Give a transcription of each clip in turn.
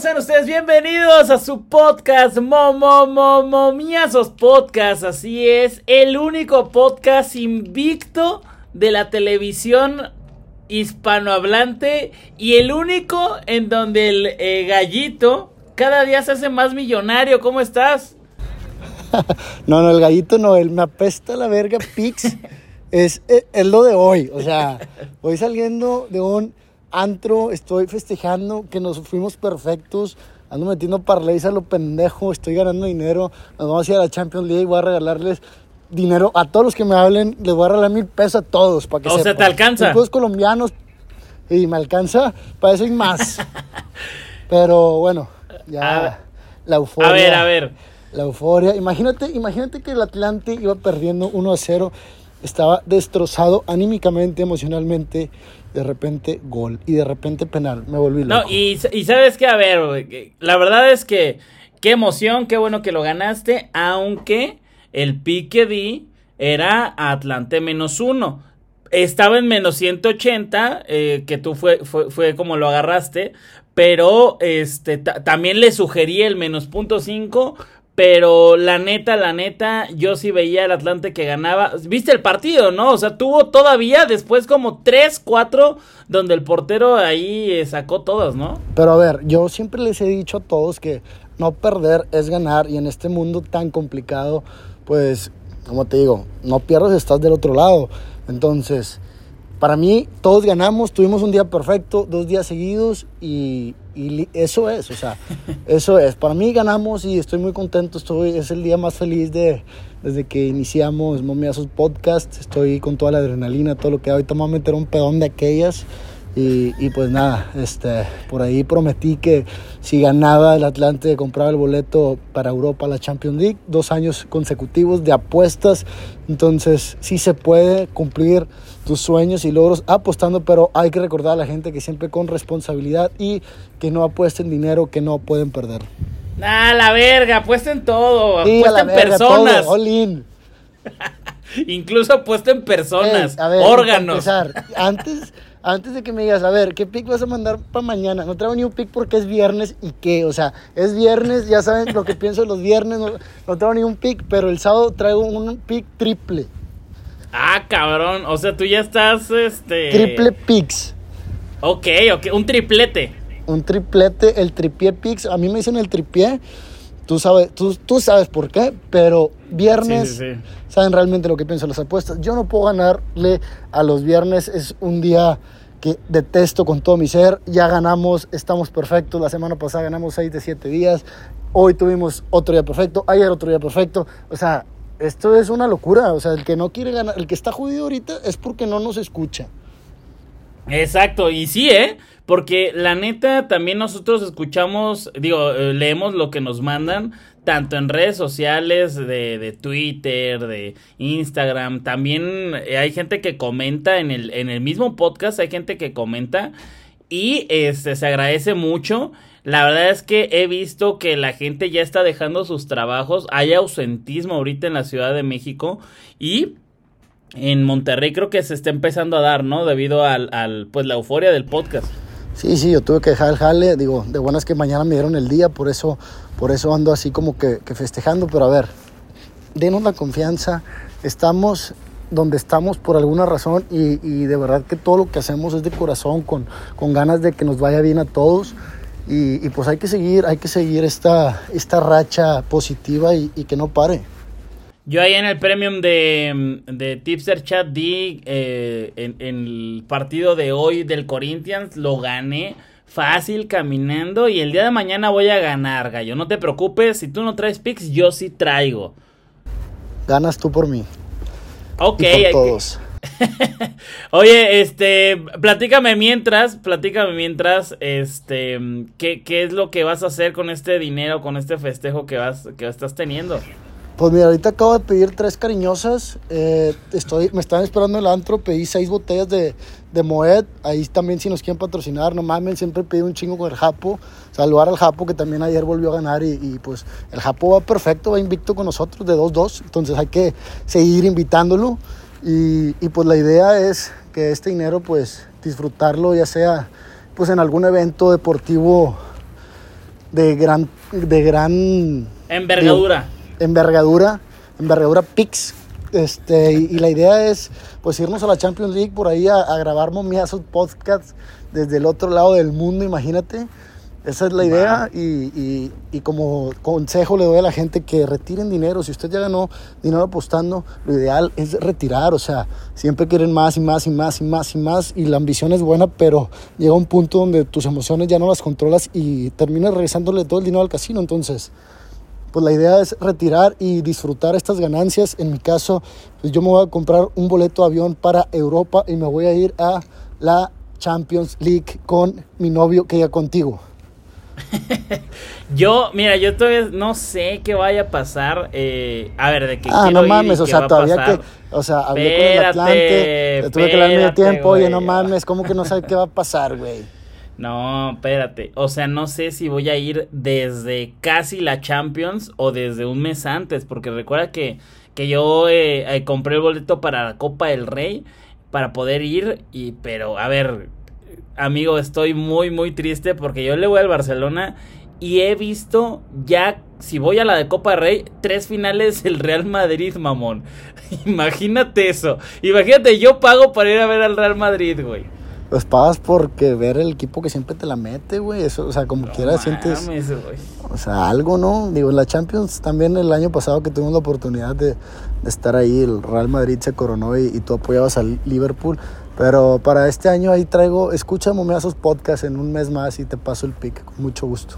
sean ustedes bienvenidos a su podcast Momo Momiazos Podcast. Así es, el único podcast invicto de la televisión hispanohablante y el único en donde el eh, gallito cada día se hace más millonario. ¿Cómo estás? no, no, el gallito no, él me apesta la verga Pix. es, es, es lo de hoy, o sea, voy saliendo de un antro, estoy festejando que nos fuimos perfectos, ando metiendo parlays a lo pendejo, estoy ganando dinero, nos vamos a ir a la Champions League, voy a regalarles dinero a todos los que me hablen, les voy a regalar mil pesos a todos para que O sea, ¿te alcanza? Los colombianos y me alcanza para eso y más. Pero bueno, ya la euforia. A ver, a ver. La euforia. Imagínate, imagínate que el Atlante iba perdiendo 1 a 0, estaba destrozado anímicamente, emocionalmente de repente gol y de repente penal. Me volví loco. No, y, y sabes que, a ver, la verdad es que qué emoción, qué bueno que lo ganaste, aunque el pique di era Atlante menos uno. Estaba en menos 180, eh, que tú fue, fue, fue, como lo agarraste, pero este también le sugerí el menos punto 5, pero la neta, la neta, yo sí veía al Atlante que ganaba. ¿Viste el partido, no? O sea, tuvo todavía después como 3, 4, donde el portero ahí eh, sacó todas, ¿no? Pero a ver, yo siempre les he dicho a todos que no perder es ganar y en este mundo tan complicado, pues, como te digo, no pierdas, estás del otro lado. Entonces, para mí, todos ganamos, tuvimos un día perfecto, dos días seguidos y, y, eso es, o sea, eso es. Para mí ganamos y estoy muy contento, estoy, es el día más feliz de, desde que iniciamos Momiazos Podcast, estoy con toda la adrenalina, todo lo que ahorita me voy a meter un pedón de aquellas. Y, y, pues nada, este, por ahí prometí que si ganaba el Atlante compraba el boleto para Europa, la Champions League, dos años consecutivos de apuestas. Entonces sí se puede cumplir tus sueños y logros apostando, pero hay que recordar a la gente que siempre con responsabilidad y que no apuesten dinero que no pueden perder. Ah, la verga, apuesten todo, sí, apuesten verga, personas. Todo, all in. Incluso apuesten personas, Hey, a ver, órganos. antes, antes de que me digas, a ver, ¿qué pick vas a mandar para mañana? No traigo ni un pick porque es viernes y qué, o sea, es viernes, ya saben lo que pienso de los viernes, no, no traigo ni un pick, pero el sábado traigo un pick triple. Ah, cabrón, o sea, tú ya estás, este... Triple picks. Ok, ok, un triplete. Un triplete, el tripié picks, a mí me dicen el tripié, tú sabes, tú, tú sabes por qué, pero viernes... Sí, sí, sí. saben realmente lo que pienso de las apuestas. Yo no puedo ganarle a los viernes, es un día que detesto con todo mi ser. Ya ganamos, estamos perfectos. La semana pasada ganamos 6 de 7 días. Hoy tuvimos otro día perfecto, ayer otro día perfecto. O sea, esto es una locura. O sea, el que no quiere ganar, el que está jodido ahorita es porque no nos escucha. Exacto, y sí, ¿eh? Porque la neta, también nosotros escuchamos, digo, eh, leemos lo que nos mandan, tanto en redes sociales, de, de Twitter, de Instagram. También eh, hay gente que comenta en el, en el mismo podcast, hay gente que comenta y este, se agradece mucho. La verdad es que he visto que la gente ya está dejando sus trabajos, hay ausentismo ahorita en la Ciudad de México y en Monterrey creo que se está empezando a dar, ¿no? Debido al, al pues la euforia del podcast. Sí, sí, yo tuve que dejar el jale, digo, de buenas que mañana me dieron el día, por eso, por eso ando así como que, que festejando, pero a ver, denos la confianza, estamos donde estamos por alguna razón y, y, de verdad que todo lo que hacemos es de corazón, con, con ganas de que nos vaya bien a todos. Y, y pues hay que seguir, hay que seguir esta, esta racha positiva y, y que no pare. Yo ahí en el premium de, de Tipster Chat di eh, en, en, el partido de hoy del Corinthians, lo gané fácil caminando y el día de mañana voy a ganar, gallo. No te preocupes, si tú no traes picks, yo sí traigo. Ganas tú por mí. Ok. Y por todos. Oye, este, platícame mientras, platícame mientras, este, ¿qué, ¿qué es lo que vas a hacer con este dinero, con este festejo que vas, que estás teniendo? Pues mira, ahorita acabo de pedir tres cariñosas. Eh, estoy, me están esperando el antro. Pedí seis botellas de, de Moet. Ahí también, si nos quieren patrocinar, no mamen. Siempre pedí un chingo con el Japo. Saludar al Japo, que también ayer volvió a ganar. Y, pues el Japo va perfecto, va invicto con nosotros de 2-2. Entonces hay que seguir invitándolo. Y, y, pues la idea es que este dinero, pues disfrutarlo, ya sea pues en algún evento deportivo de gran, de gran envergadura. Envergadura, envergadura picks. Este, y, y la idea es pues irnos a la Champions League por ahí a, a grabar momiazos podcasts desde el otro lado del mundo, imagínate. Esa es la idea y, y- y como consejo le doy a la gente que retiren dinero. Si usted ya ganó dinero apostando, lo ideal es retirar. O sea, siempre quieren más y más y más y más y más y la ambición es buena, pero llega un punto donde tus emociones ya no las controlas y terminas regresándole todo el dinero al casino. Entonces, pues la idea es retirar y disfrutar estas ganancias. En mi caso, pues yo me voy a comprar un boleto de avión para Europa y me voy a ir a la Champions League con mi novio que ya contigo. Yo, mira, yo todavía no sé qué vaya a pasar. eh, a ver, de que Ah, no ir mames, o qué sea, todavía pasar. que, o sea, hablé con el Atlante, le tuve que dar medio tiempo, oye, no mames, ¿cómo que no sabe qué va a pasar, güey? No, espérate. O sea, no sé si voy a ir desde casi la Champions o desde un mes antes. Porque recuerda que, que yo eh, eh, compré el boleto para la Copa del Rey para poder ir. Y, pero, a ver, amigo, estoy muy, muy triste porque yo le voy al Barcelona y he visto ya, si voy a la de Copa Rey, tres finales del Real Madrid, mamón. Imagínate eso. Imagínate, yo pago para ir a ver al Real Madrid, güey. Pues pagas porque ver el equipo que siempre te la mete, güey, eso, o sea, como quiera sientes, o sea, algo, ¿no? Digo, la Champions también el año pasado que tuvimos la oportunidad de, de estar ahí, el Real Madrid se coronó y, y tú apoyabas al Liverpool, pero para este año ahí traigo, escucha Momeazos Podcast en un mes más y te paso el pick, con mucho gusto.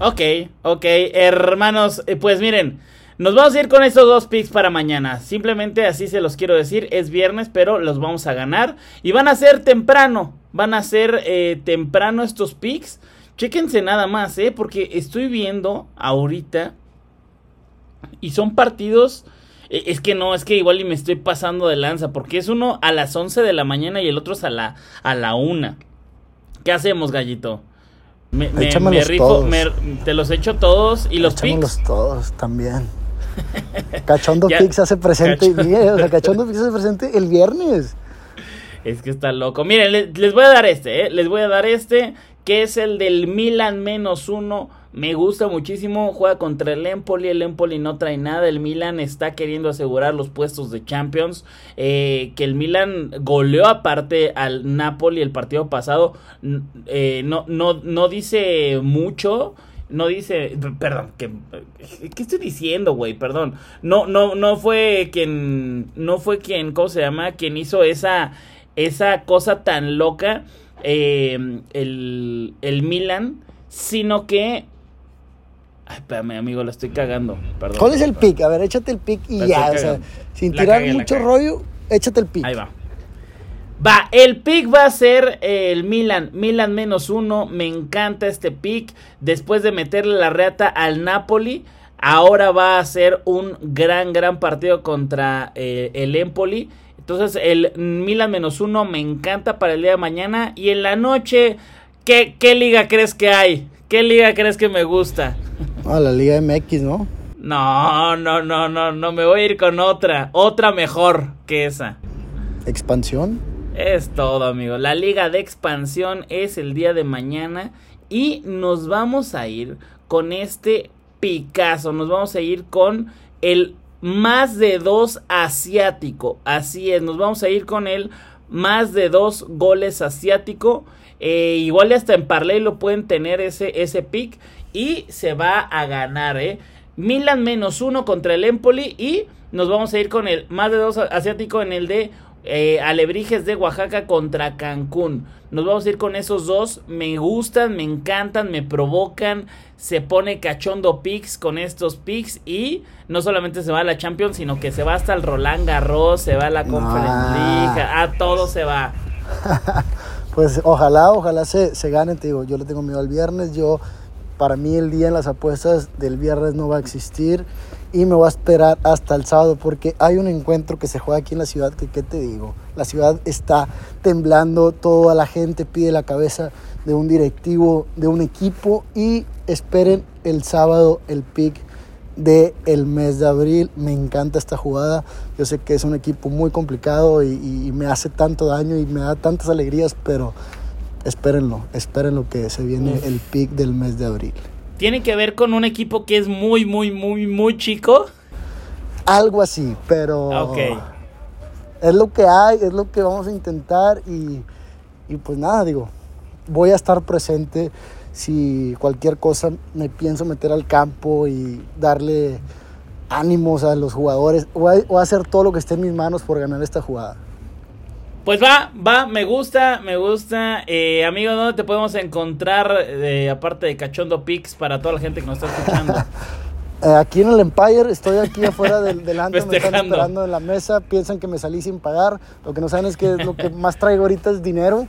Ok, ok, hermanos, eh, pues miren, nos vamos a ir con estos dos picks para mañana. Simplemente así se los quiero decir, es viernes, pero los vamos a ganar. Y van a ser temprano, van a ser eh, temprano estos picks. Chéquense nada más, ¿eh? Porque estoy viendo ahorita y son partidos... eh, Es que no, es que igual y me estoy pasando de lanza, porque es uno a las 11 de la mañana y el otro es a la, a la 1. ¿Qué hacemos, gallito? Me, me- rifo, me- te los echo todos y los picks. todos también. Cachondo. Pix hace presente, Cachondo. bien, o sea, Cachondo Pix hace presente el viernes. Es que está loco. Miren, le- les, voy a dar este, ¿eh? Les voy a dar este, que es el del Milan menos uno. Me gusta muchísimo. Juega contra el Empoli. El Empoli no trae nada. El Milan está queriendo asegurar los puestos de Champions. Eh, que el Milan goleó aparte al Napoli el partido pasado. Eh, no, no, no dice mucho. No dice, perdón, que, ¿qué estoy diciendo, güey? Perdón. No, no, no fue quien, no fue quien, ¿cómo se llama? Quien hizo esa, esa cosa tan loca, eh, el, el Milan, sino que, ay, espérame, amigo, la estoy cagando, perdón. ¿Cuál es el pick? A ver, échate el pick y La ya, o sea, sin La tirar cagué, mucho rollo, échate el pick. Ahí va. Va, el pick va a ser el Milan, Milan menos uno, me encanta este pick, después de meterle la reata al Napoli, ahora va a ser un gran, gran partido contra eh, el Empoli, entonces el Milan menos uno me encanta para el día de mañana y en la noche, ¿qué, qué liga crees que hay? ¿Qué liga crees que me gusta? Ah, la Liga MX, ¿no? No, no, no, no, no, me voy a ir con otra, otra mejor que esa. Expansión. Es todo, amigo. La liga de expansión es el día de mañana y nos vamos a ir con este Picasso. Nos vamos a ir con el más de dos asiático. Así es, nos vamos a ir con el más de dos goles asiático. Eh, igual hasta en Parley lo pueden tener ese, ese pick y se va a ganar, ¿eh? Milan menos uno contra el Empoli y nos vamos a ir con el más de dos asiático en el de eh, Alebrijes de Oaxaca contra Cancún. Nos vamos a ir con esos dos. Me gustan, me encantan, me provocan. Se pone cachondo picks con estos picks. Y no solamente se va a la Champions, sino que se va hasta el Roland Garros, se va a la Conference Ah. League. A todo se va. Pues ojalá, ojalá se, se gane, te digo, yo le tengo miedo al viernes, yo, para mí el día en las apuestas del viernes no va a existir y me voy a esperar hasta el sábado porque hay un encuentro que se juega aquí en la ciudad que, ¿qué te digo? La ciudad está temblando, toda la gente pide la cabeza de un directivo, de un equipo y esperen el sábado el pick de el mes de abril. Me encanta esta jugada. Yo sé que es un equipo muy complicado y, y me hace tanto daño y me da tantas alegrías, pero espérenlo, espérenlo que se viene el pick del mes de abril. Tiene que ver con un equipo que es muy, muy, muy, muy chico. Algo así, pero Ok. es lo que hay, es lo que vamos a intentar y, y pues nada, digo, voy a estar presente si cualquier cosa me pienso meter al campo y darle ánimos a los jugadores. Voy a, voy a hacer todo lo que esté en mis manos por ganar esta jugada. Pues va, va, me gusta, me gusta. Eh, amigo, ¿dónde te podemos encontrar, eh, aparte de Cachondo Pix, para toda la gente que nos está escuchando? Eh, aquí en el Empire, estoy aquí afuera del, del antro, me están esperando en la mesa, piensan que me salí sin pagar, lo que no saben es que lo que más traigo ahorita es dinero,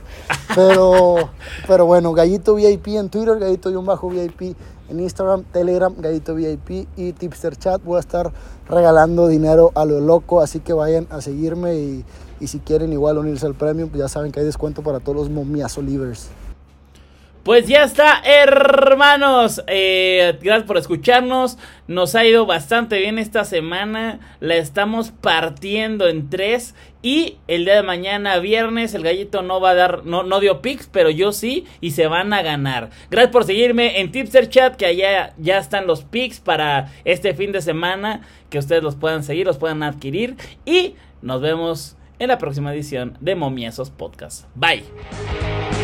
pero, pero bueno, Gallito VIP en Twitter, Gallito-VIP en Instagram, Telegram, Gallito VIP y Tipster Chat, voy a estar regalando dinero a lo loco, así que vayan a seguirme y, y si quieren igual unirse al premio, pues ya saben que hay descuento para todos los momiazo livers. Pues ya está, hermanos. Eh, gracias por escucharnos. Nos ha ido bastante bien esta semana. La estamos partiendo en tres. Y el día de mañana, viernes, el gallito no va a dar, no, no dio picks, pero yo sí. Y se van a ganar. Gracias por seguirme en Tipster Chat, que allá ya están los picks para este fin de semana. Que ustedes los puedan seguir, los puedan adquirir. Y nos vemos en la próxima edición de Momiezos Podcast. Bye.